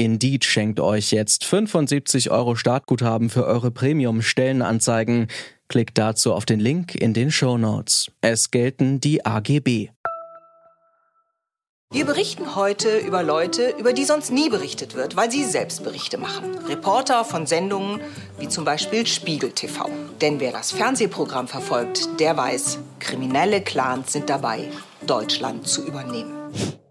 Indeed schenkt euch jetzt 75 Euro Startguthaben für eure Premium-Stellenanzeigen. Klickt dazu auf den Link in den Show Notes. Es gelten die AGB. Wir berichten heute über Leute, über die sonst nie berichtet wird, weil sie selbst Berichte machen. Reporter von Sendungen wie zum Beispiel Spiegel TV. Denn wer das Fernsehprogramm verfolgt, der weiß, kriminelle Clans sind dabei, Deutschland zu übernehmen.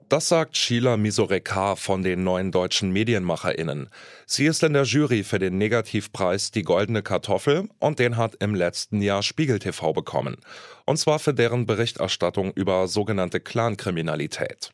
Das sagt Sheila Misorekar von den neuen deutschen MedienmacherInnen. Sie ist in der Jury für den Negativpreis Die Goldene Kartoffel und den hat im letzten Jahr Spiegel TV bekommen. Und zwar für deren Berichterstattung über sogenannte Clankriminalität.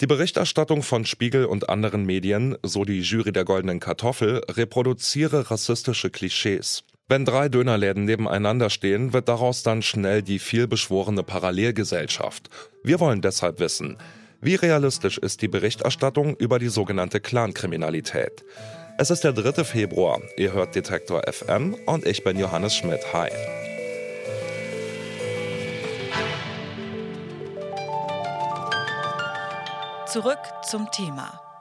Die Berichterstattung von Spiegel und anderen Medien, so die Jury der Goldenen Kartoffel, reproduziere rassistische Klischees. Wenn drei Dönerläden nebeneinander stehen, wird daraus dann schnell die vielbeschworene Parallelgesellschaft. Wir wollen deshalb wissen, wie realistisch ist die Berichterstattung über die sogenannte Clankriminalität? Es ist der 3. Februar, ihr hört Detektor FM und ich bin Johannes Schmidt. Hi. Zurück zum Thema.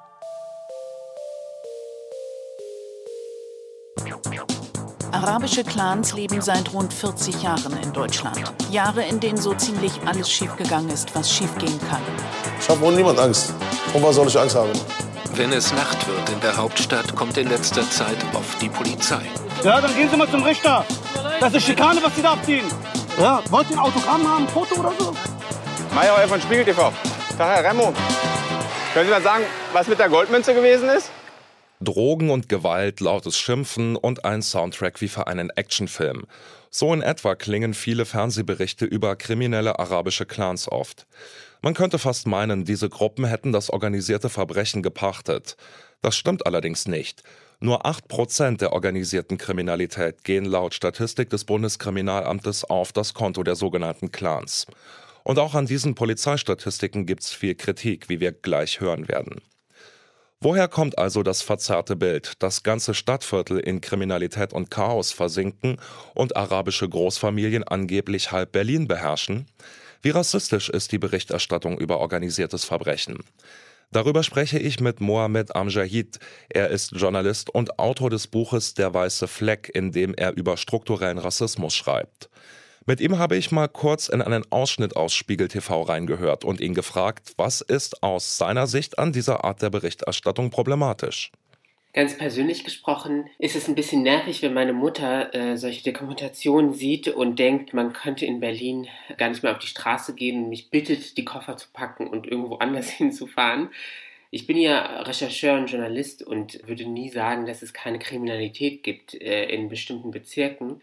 Arabische Clans leben seit rund 40 Jahren in Deutschland. Jahre, in denen so ziemlich alles schiefgegangen ist, was schiefgehen kann. Ich habe wohl niemand Angst. Vor was soll ich Angst haben? Wenn es Nacht wird in der Hauptstadt, kommt in letzter Zeit oft die Polizei. Ja, dann gehen Sie mal zum Richter. Das ist Schikane, was Sie da abziehen. Ja, wollt ihr ein Autogramm haben, ein Foto oder so? Meier von Spiegel TV. Tag, Herr Remo. Können Sie mal sagen, was mit der Goldmünze gewesen ist? Drogen und Gewalt, lautes Schimpfen und ein Soundtrack wie für einen Actionfilm. So in etwa klingen viele Fernsehberichte über kriminelle arabische Clans oft. Man könnte fast meinen, diese Gruppen hätten das organisierte Verbrechen gepachtet. Das stimmt allerdings nicht. Nur 8% der organisierten Kriminalität gehen laut Statistik des Bundeskriminalamtes auf das Konto der sogenannten Clans. Und auch an diesen Polizeistatistiken gibt's viel Kritik, wie wir gleich hören werden. Woher kommt also das verzerrte Bild, dass ganze Stadtviertel in Kriminalität und Chaos versinken und arabische Großfamilien angeblich halb Berlin beherrschen? Wie rassistisch ist die Berichterstattung über organisiertes Verbrechen? Darüber spreche ich mit Mohamed Amjahid. Er ist Journalist und Autor des Buches Der weiße Fleck, in dem er über strukturellen Rassismus schreibt. Mit ihm habe ich mal kurz in einen Ausschnitt aus Spiegel TV reingehört und ihn gefragt, was ist aus seiner Sicht an dieser Art der Berichterstattung problematisch? Ganz persönlich gesprochen ist es ein bisschen nervig, wenn meine Mutter äh, solche Dokumentationen sieht und denkt, man könnte in Berlin gar nicht mehr auf die Straße gehen und mich bittet, die Koffer zu packen und irgendwo anders hinzufahren. Ich bin ja Rechercheur und Journalist und würde nie sagen, dass es keine Kriminalität gibt äh, in bestimmten Bezirken.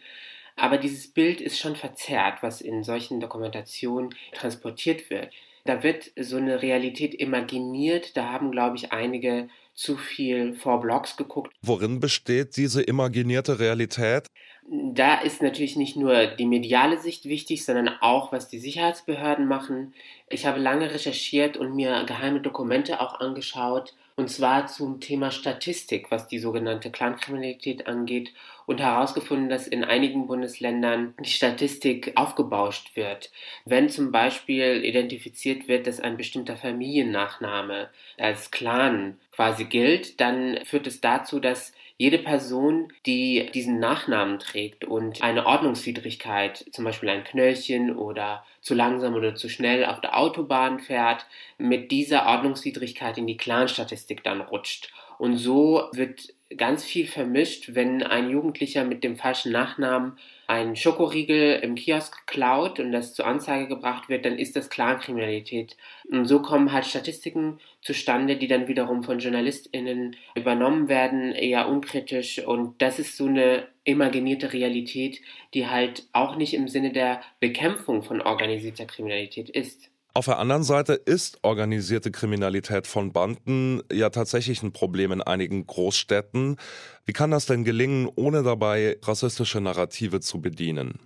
Aber dieses Bild ist schon verzerrt, was in solchen Dokumentationen transportiert wird. Da wird so eine Realität imaginiert. Da haben, glaube ich, einige zu viel vor Blogs geguckt. Worin besteht diese imaginierte Realität? Da ist natürlich nicht nur die mediale Sicht wichtig, sondern auch, was die Sicherheitsbehörden machen. Ich habe lange recherchiert und mir geheime Dokumente auch angeschaut und zwar zum Thema Statistik, was die sogenannte Clankriminalität angeht und herausgefunden, dass in einigen Bundesländern die Statistik aufgebauscht wird. Wenn zum Beispiel identifiziert wird, dass ein bestimmter Familiennachname als Clan quasi gilt, dann führt es dazu, dass jede Person, die diesen Nachnamen trägt und eine Ordnungswidrigkeit, zum Beispiel ein Knöllchen oder zu langsam oder zu schnell auf der Autobahn fährt, mit dieser Ordnungswidrigkeit in die Clanstatistik dann rutscht. Und so wird ganz viel vermischt, wenn ein Jugendlicher mit dem falschen Nachnamen einen Schokoriegel im Kiosk klaut und das zur Anzeige gebracht wird, dann ist das Clankriminalität. Und so kommen halt Statistiken zustande, die dann wiederum von JournalistInnen übernommen werden, eher unkritisch. Und das ist so eine imaginierte Realität, die halt auch nicht im Sinne der Bekämpfung von organisierter Kriminalität ist. Auf der anderen Seite ist organisierte Kriminalität von Banden ja tatsächlich ein Problem in einigen Großstädten. Wie kann das denn gelingen, ohne dabei rassistische Narrative zu bedienen?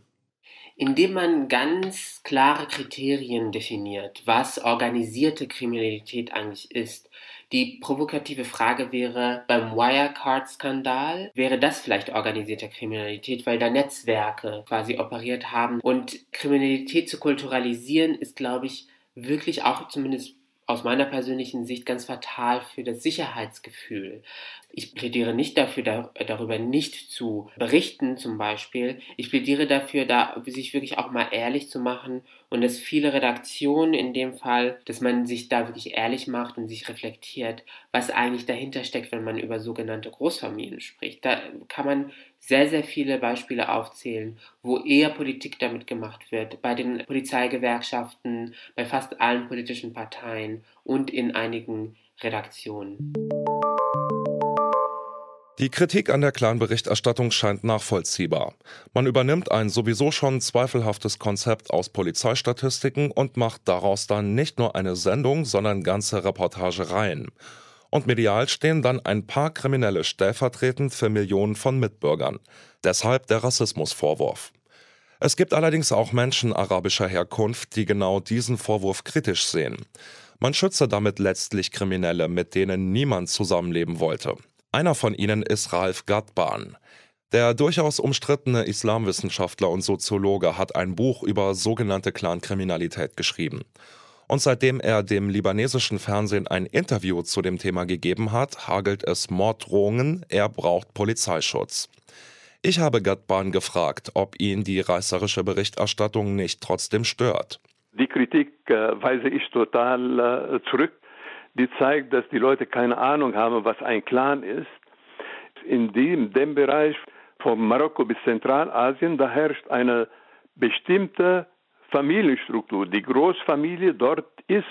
indem man ganz klare Kriterien definiert, was organisierte Kriminalität eigentlich ist. Die provokative Frage wäre, beim Wirecard-Skandal, wäre das vielleicht organisierte Kriminalität, weil da Netzwerke quasi operiert haben. Und Kriminalität zu kulturalisieren ist, glaube ich, wirklich auch zumindest aus meiner persönlichen Sicht ganz fatal für das Sicherheitsgefühl. Ich plädiere nicht dafür, da, darüber nicht zu berichten, zum Beispiel. Ich plädiere dafür, da sich wirklich auch mal ehrlich zu machen und dass viele Redaktionen in dem Fall, dass man sich da wirklich ehrlich macht und sich reflektiert, was eigentlich dahinter steckt, wenn man über sogenannte Großfamilien spricht. Da kann man sehr, sehr viele Beispiele aufzählen, wo eher Politik damit gemacht wird, bei den Polizeigewerkschaften, bei fast allen politischen Parteien und in einigen Redaktionen. Die Kritik an der Clan-Berichterstattung scheint nachvollziehbar. Man übernimmt ein sowieso schon zweifelhaftes Konzept aus Polizeistatistiken und macht daraus dann nicht nur eine Sendung, sondern ganze Reportagereien und medial stehen dann ein paar Kriminelle stellvertretend für Millionen von Mitbürgern. Deshalb der Rassismusvorwurf. Es gibt allerdings auch Menschen arabischer Herkunft, die genau diesen Vorwurf kritisch sehen. Man schütze damit letztlich Kriminelle, mit denen niemand zusammenleben wollte. Einer von ihnen ist Ralf Gatban. Der durchaus umstrittene Islamwissenschaftler und Soziologe hat ein Buch über sogenannte Clankriminalität geschrieben. Und seitdem er dem libanesischen Fernsehen ein Interview zu dem Thema gegeben hat, hagelt es Morddrohungen, er braucht Polizeischutz. Ich habe Gatban gefragt, ob ihn die reißerische Berichterstattung nicht trotzdem stört. Die Kritik äh, weise ich total äh, zurück. Die zeigt, dass die Leute keine Ahnung haben, was ein Clan ist. In dem, dem Bereich von Marokko bis Zentralasien, da herrscht eine bestimmte Familienstruktur. Die Großfamilie dort ist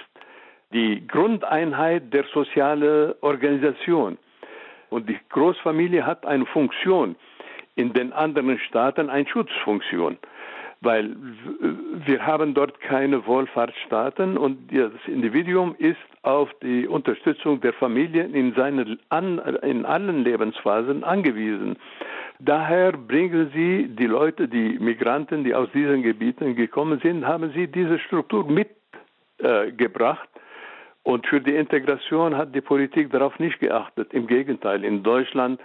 die Grundeinheit der sozialen Organisation. Und die Großfamilie hat eine Funktion, in den anderen Staaten eine Schutzfunktion. Weil wir haben dort keine Wohlfahrtsstaaten und das Individuum ist auf die Unterstützung der Familie in, seine, in allen Lebensphasen angewiesen. Daher bringen Sie die Leute, die Migranten, die aus diesen Gebieten gekommen sind, haben Sie diese Struktur mitgebracht. Äh, und für die Integration hat die Politik darauf nicht geachtet. Im Gegenteil, in Deutschland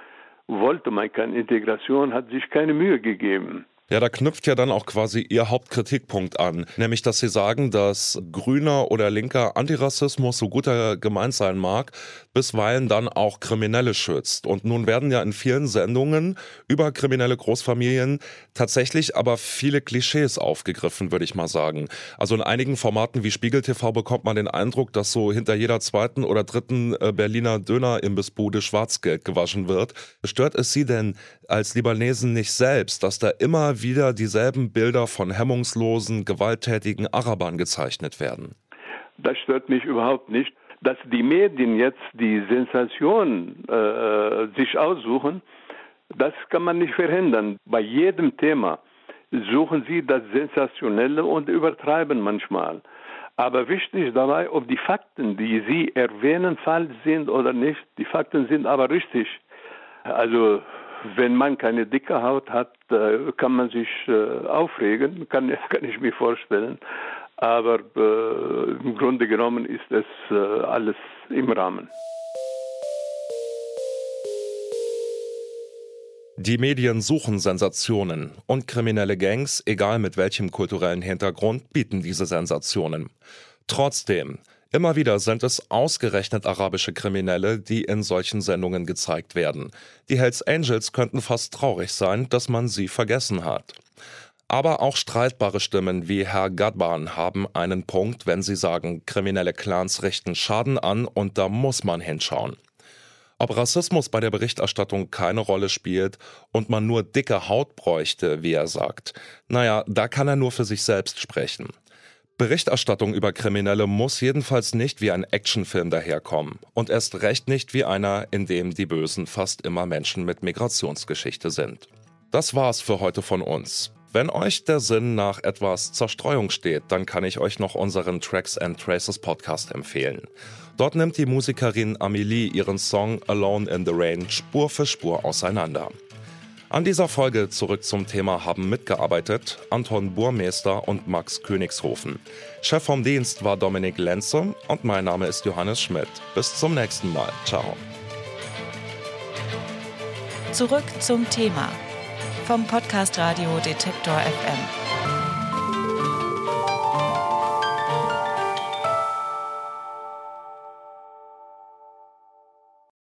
wollte man keine Integration, hat sich keine Mühe gegeben. Ja, da knüpft ja dann auch quasi Ihr Hauptkritikpunkt an, nämlich dass Sie sagen, dass grüner oder linker Antirassismus, so gut er gemeint sein mag, bisweilen dann auch Kriminelle schützt. Und nun werden ja in vielen Sendungen über kriminelle Großfamilien tatsächlich aber viele Klischees aufgegriffen, würde ich mal sagen. Also in einigen Formaten wie Spiegel TV bekommt man den Eindruck, dass so hinter jeder zweiten oder dritten äh, Berliner Döner-Imbissbude Schwarzgeld gewaschen wird. Stört es Sie denn als Libanesen nicht selbst, dass da immer wieder dieselben Bilder von hemmungslosen, gewalttätigen Arabern gezeichnet werden. Das stört mich überhaupt nicht. Dass die Medien jetzt die Sensation äh, sich aussuchen, das kann man nicht verhindern. Bei jedem Thema suchen sie das Sensationelle und übertreiben manchmal. Aber wichtig dabei, ob die Fakten, die Sie erwähnen, falsch sind oder nicht. Die Fakten sind aber richtig. Also wenn man keine dicke Haut hat, äh, kann man sich äh, aufregen, kann, kann ich mir vorstellen. Aber äh, im Grunde genommen ist es alles im Rahmen. Die Medien suchen Sensationen und kriminelle Gangs, egal mit welchem kulturellen Hintergrund, bieten diese Sensationen. Trotzdem, Immer wieder sind es ausgerechnet arabische Kriminelle, die in solchen Sendungen gezeigt werden. Die Hells Angels könnten fast traurig sein, dass man sie vergessen hat. Aber auch streitbare Stimmen wie Herr Gadban haben einen Punkt, wenn sie sagen, kriminelle Clans richten Schaden an und da muss man hinschauen. Ob Rassismus bei der Berichterstattung keine Rolle spielt und man nur dicke Haut bräuchte, wie er sagt, naja, da kann er nur für sich selbst sprechen. Berichterstattung über Kriminelle muss jedenfalls nicht wie ein Actionfilm daherkommen und erst recht nicht wie einer, in dem die Bösen fast immer Menschen mit Migrationsgeschichte sind. Das war's für heute von uns. Wenn euch der Sinn nach etwas Zerstreuung steht, dann kann ich euch noch unseren Tracks and Traces Podcast empfehlen. Dort nimmt die Musikerin Amelie ihren Song Alone in the Rain Spur für Spur auseinander. An dieser Folge zurück zum Thema haben mitgearbeitet Anton Burmeister und Max Königshofen. Chef vom Dienst war Dominik Lenze und mein Name ist Johannes Schmidt. Bis zum nächsten Mal. Ciao. Zurück zum Thema vom Podcast Radio Detektor FM.